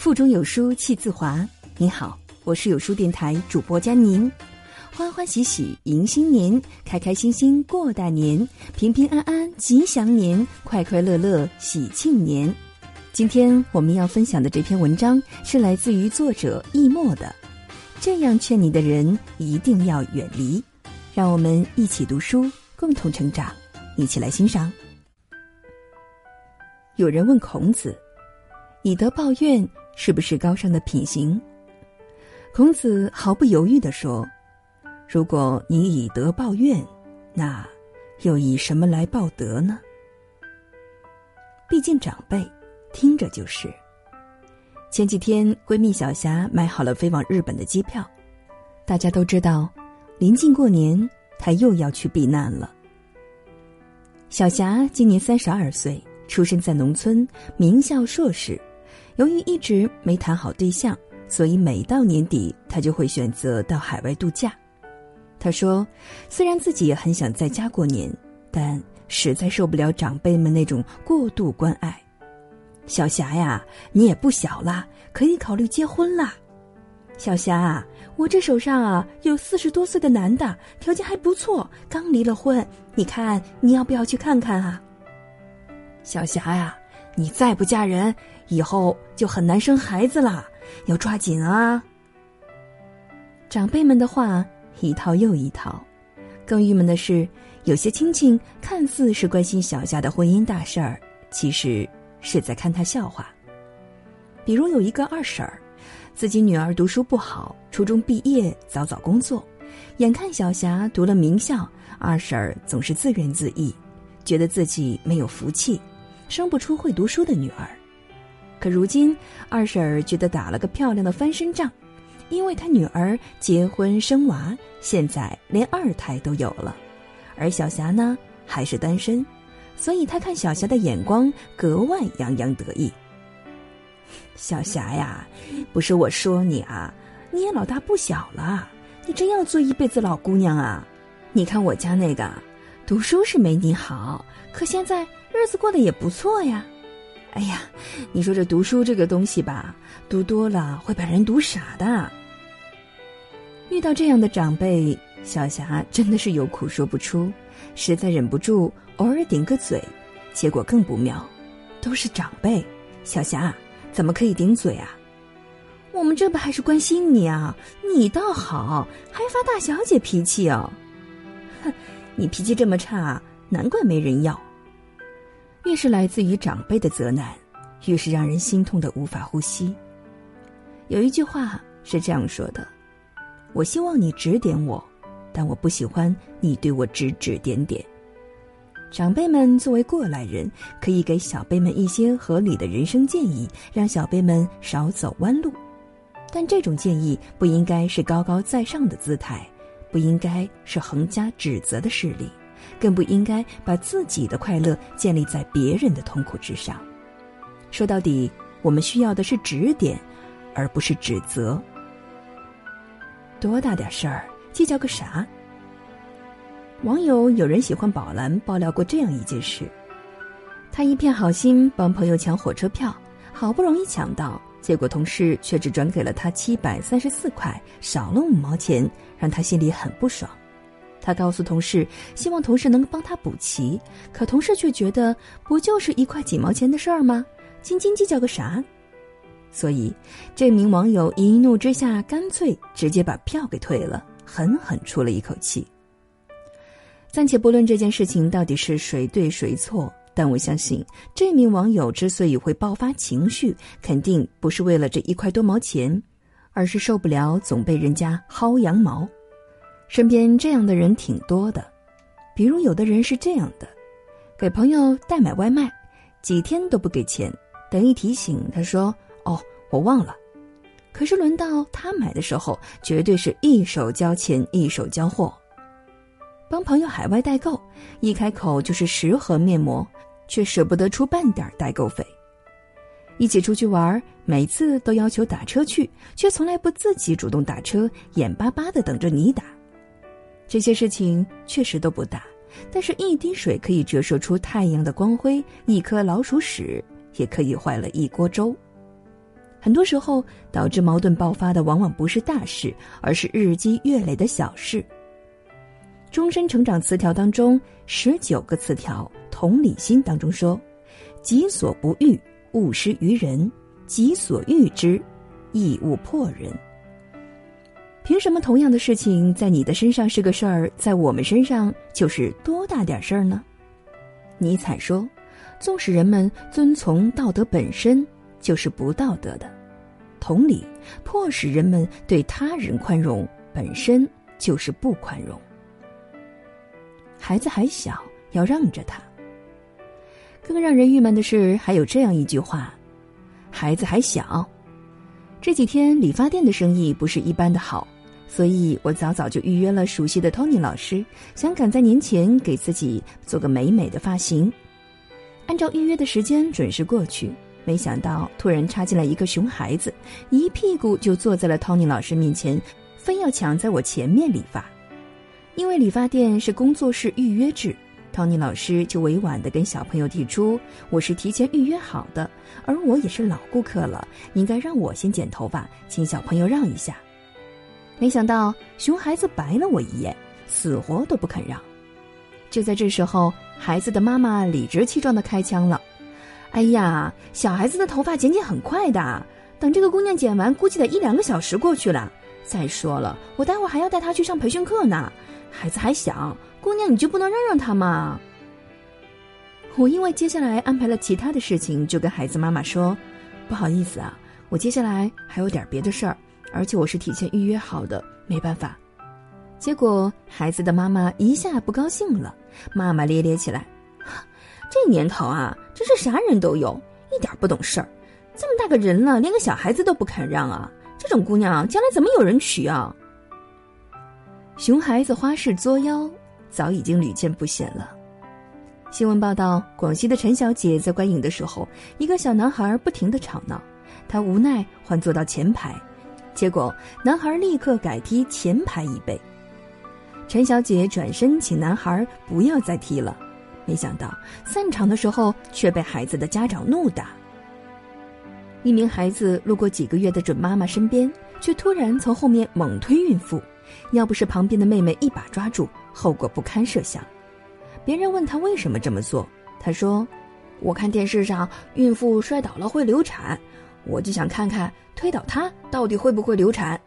腹中有书气自华。你好，我是有书电台主播佳宁。欢欢喜喜迎新年，开开心心过大年，平平安安吉祥年，快快乐乐喜庆年。今天我们要分享的这篇文章是来自于作者易墨的。这样劝你的人一定要远离。让我们一起读书，共同成长。一起来欣赏。有人问孔子：“以德报怨是不是高尚的品行？”孔子毫不犹豫的说：“如果你以德报怨，那又以什么来报德呢？毕竟长辈，听着就是。”前几天，闺蜜小霞买好了飞往日本的机票。大家都知道，临近过年，她又要去避难了。小霞今年三十二岁。出生在农村，名校硕士，由于一直没谈好对象，所以每到年底，他就会选择到海外度假。他说：“虽然自己也很想在家过年，但实在受不了长辈们那种过度关爱。”小霞呀，你也不小了，可以考虑结婚啦。小霞啊，我这手上啊有四十多岁的男的，条件还不错，刚离了婚，你看你要不要去看看啊？小霞呀，你再不嫁人，以后就很难生孩子了，要抓紧啊！长辈们的话一套又一套，更郁闷的是，有些亲戚看似是关心小霞的婚姻大事儿，其实是在看她笑话。比如有一个二婶儿，自己女儿读书不好，初中毕业早早工作，眼看小霞读了名校，二婶儿总是自怨自艾，觉得自己没有福气。生不出会读书的女儿，可如今二婶儿觉得打了个漂亮的翻身仗，因为她女儿结婚生娃，现在连二胎都有了，而小霞呢还是单身，所以她看小霞的眼光格外洋洋得意。小霞呀，不是我说你啊，你也老大不小了，你真要做一辈子老姑娘啊？你看我家那个，读书是没你好，可现在。日子过得也不错呀，哎呀，你说这读书这个东西吧，读多了会把人读傻的。遇到这样的长辈，小霞真的是有苦说不出，实在忍不住偶尔顶个嘴，结果更不妙，都是长辈，小霞怎么可以顶嘴啊？我们这不还是关心你啊？你倒好，还发大小姐脾气哦。哼，你脾气这么差，难怪没人要。越是来自于长辈的责难，越是让人心痛的无法呼吸。有一句话是这样说的：“我希望你指点我，但我不喜欢你对我指指点点。”长辈们作为过来人，可以给小辈们一些合理的人生建议，让小辈们少走弯路。但这种建议不应该是高高在上的姿态，不应该是横加指责的势力。更不应该把自己的快乐建立在别人的痛苦之上。说到底，我们需要的是指点，而不是指责。多大点事儿，计较个啥？网友有人喜欢宝蓝爆料过这样一件事：他一片好心帮朋友抢火车票，好不容易抢到，结果同事却只转给了他七百三十四块，少了五毛钱，让他心里很不爽。他告诉同事，希望同事能帮他补齐，可同事却觉得不就是一块几毛钱的事儿吗？斤斤计较个啥？所以，这名网友一怒之下，干脆直接把票给退了，狠狠出了一口气。暂且不论这件事情到底是谁对谁错，但我相信，这名网友之所以会爆发情绪，肯定不是为了这一块多毛钱，而是受不了总被人家薅羊毛。身边这样的人挺多的，比如有的人是这样的：给朋友代买外卖，几天都不给钱，等一提醒，他说：“哦，我忘了。”可是轮到他买的时候，绝对是一手交钱一手交货。帮朋友海外代购，一开口就是十盒面膜，却舍不得出半点代购费。一起出去玩，每次都要求打车去，却从来不自己主动打车，眼巴巴的等着你打。这些事情确实都不大，但是一滴水可以折射出太阳的光辉，一颗老鼠屎也可以坏了一锅粥。很多时候导致矛盾爆发的往往不是大事，而是日积月累的小事。终身成长词条当中十九个词条，同理心当中说：“己所不欲，勿施于人；己所欲之，亦勿迫人。”凭什么同样的事情在你的身上是个事儿，在我们身上就是多大点事儿呢？尼采说：“纵使人们遵从道德本身，就是不道德的；同理，迫使人们对他人宽容，本身就是不宽容。”孩子还小，要让着他。更让人郁闷的是，还有这样一句话：“孩子还小。”这几天理发店的生意不是一般的好，所以我早早就预约了熟悉的 Tony 老师，想赶在年前给自己做个美美的发型。按照预约的时间准时过去，没想到突然插进来一个熊孩子，一屁股就坐在了 Tony 老师面前，非要抢在我前面理发。因为理发店是工作室预约制，Tony 老师就委婉的跟小朋友提出：“我是提前预约好的，而我也是老顾客了，应该让我先剪头发，请小朋友让一下。”没想到熊孩子白了我一眼，死活都不肯让。就在这时候，孩子的妈妈理直气壮的开枪了：“哎呀，小孩子的头发剪剪很快的，等这个姑娘剪完，估计得一两个小时过去了。再说了，我待会还要带她去上培训课呢。”孩子还小，姑娘你就不能让让她吗？我因为接下来安排了其他的事情，就跟孩子妈妈说：“不好意思啊，我接下来还有点别的事儿，而且我是提前预约好的，没办法。”结果孩子的妈妈一下不高兴了，骂骂咧咧起来：“这年头啊，真是啥人都有，一点不懂事儿，这么大个人了，连个小孩子都不肯让啊！这种姑娘将来怎么有人娶啊？”熊孩子花式作妖，早已经屡见不鲜了。新闻报道，广西的陈小姐在观影的时候，一个小男孩不停的吵闹，她无奈换坐到前排，结果男孩立刻改踢前排椅背。陈小姐转身请男孩不要再踢了，没想到散场的时候却被孩子的家长怒打。一名孩子路过几个月的准妈妈身边，却突然从后面猛推孕妇。要不是旁边的妹妹一把抓住，后果不堪设想。别人问他为什么这么做，他说：“我看电视上孕妇摔倒了会流产，我就想看看推倒他到底会不会流产。”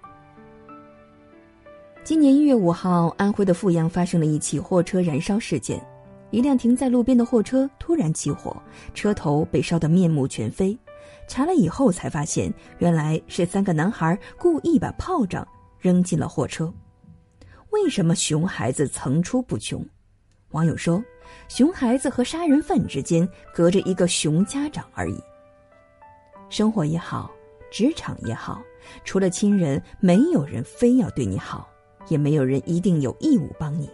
今年一月五号，安徽的阜阳发生了一起货车燃烧事件，一辆停在路边的货车突然起火，车头被烧得面目全非。查了以后才发现，原来是三个男孩故意把炮仗。扔进了货车，为什么熊孩子层出不穷？网友说，熊孩子和杀人犯之间隔着一个熊家长而已。生活也好，职场也好，除了亲人，没有人非要对你好，也没有人一定有义务帮你。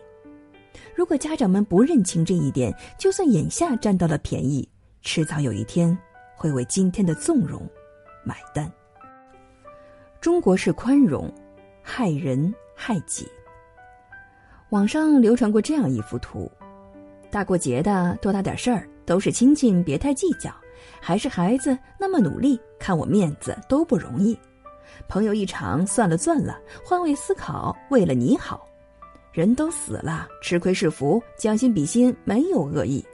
如果家长们不认清这一点，就算眼下占到了便宜，迟早有一天会为今天的纵容买单。中国式宽容。害人害己。网上流传过这样一幅图：大过节的，多大点事儿，都是亲戚，别太计较。还是孩子那么努力，看我面子都不容易。朋友一场，算了算了，换位思考，为了你好。人都死了，吃亏是福，将心比心，没有恶意。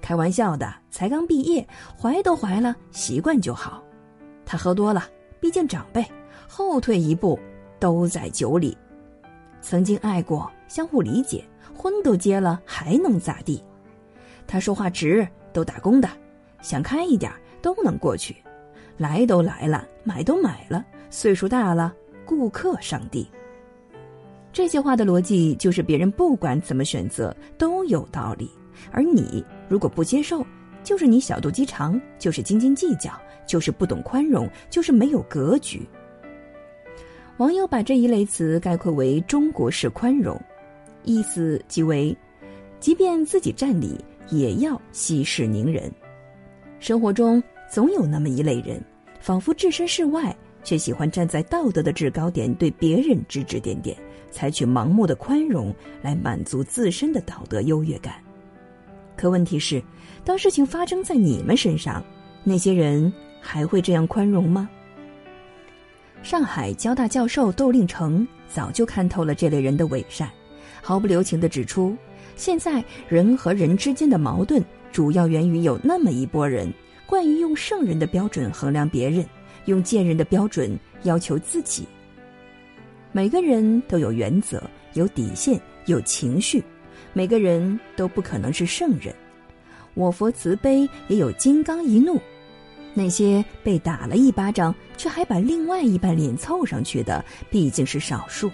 开玩笑的，才刚毕业，怀都怀了，习惯就好。他喝多了，毕竟长辈，后退一步。都在酒里，曾经爱过，相互理解，婚都结了，还能咋地？他说话直，都打工的，想开一点都能过去。来都来了，买都买了，岁数大了，顾客上帝。这些话的逻辑就是：别人不管怎么选择都有道理，而你如果不接受，就是你小肚鸡肠，就是斤斤计较，就是不懂宽容，就是没有格局。网友把这一类词概括为“中国式宽容”，意思即为：即便自己占理，也要息事宁人。生活中总有那么一类人，仿佛置身事外，却喜欢站在道德的制高点对别人指指点点，采取盲目的宽容来满足自身的道德优越感。可问题是，当事情发生在你们身上，那些人还会这样宽容吗？上海交大教授窦令成早就看透了这类人的伪善，毫不留情地指出，现在人和人之间的矛盾主要源于有那么一拨人惯于用圣人的标准衡量别人，用贱人的标准要求自己。每个人都有原则、有底线、有情绪，每个人都不可能是圣人。我佛慈悲，也有金刚一怒。那些被打了一巴掌，却还把另外一半脸凑上去的，毕竟是少数。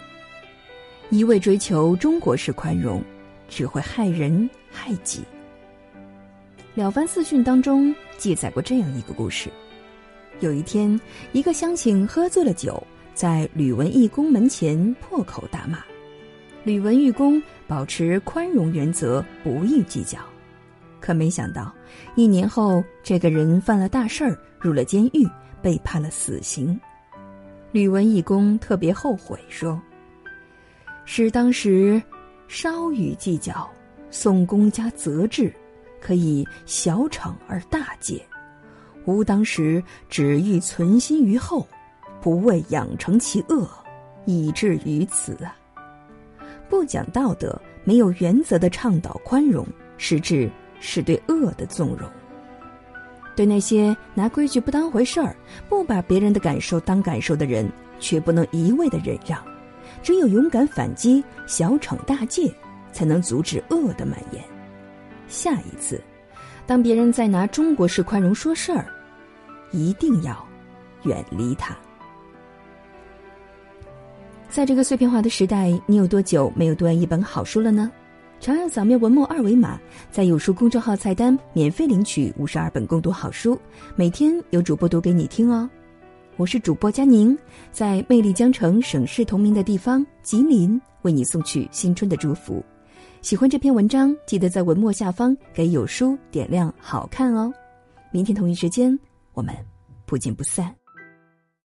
一味追求中国式宽容，只会害人害己。《了凡四训》当中记载过这样一个故事：有一天，一个乡亲喝醉了酒，在吕文义公门前破口大骂。吕文义公保持宽容原则，不予计较。可没想到，一年后，这个人犯了大事儿，入了监狱，被判了死刑。吕文义公特别后悔，说：“是当时稍予计较，宋公家责治，可以小惩而大戒；吾当时只欲存心于后，不为养成其恶，以至于此啊！不讲道德、没有原则的倡导宽容，实质。”是对恶的纵容，对那些拿规矩不当回事儿、不把别人的感受当感受的人，却不能一味的忍让。只有勇敢反击、小惩大戒，才能阻止恶的蔓延。下一次，当别人在拿中国式宽容说事儿，一定要远离他。在这个碎片化的时代，你有多久没有读完一本好书了呢？长按扫描文末二维码，在有书公众号菜单免费领取五十二本共读好书，每天有主播读给你听哦。我是主播佳宁，在魅力江城、省市同名的地方吉林，为你送去新春的祝福。喜欢这篇文章，记得在文末下方给有书点亮好看哦。明天同一时间，我们不见不散。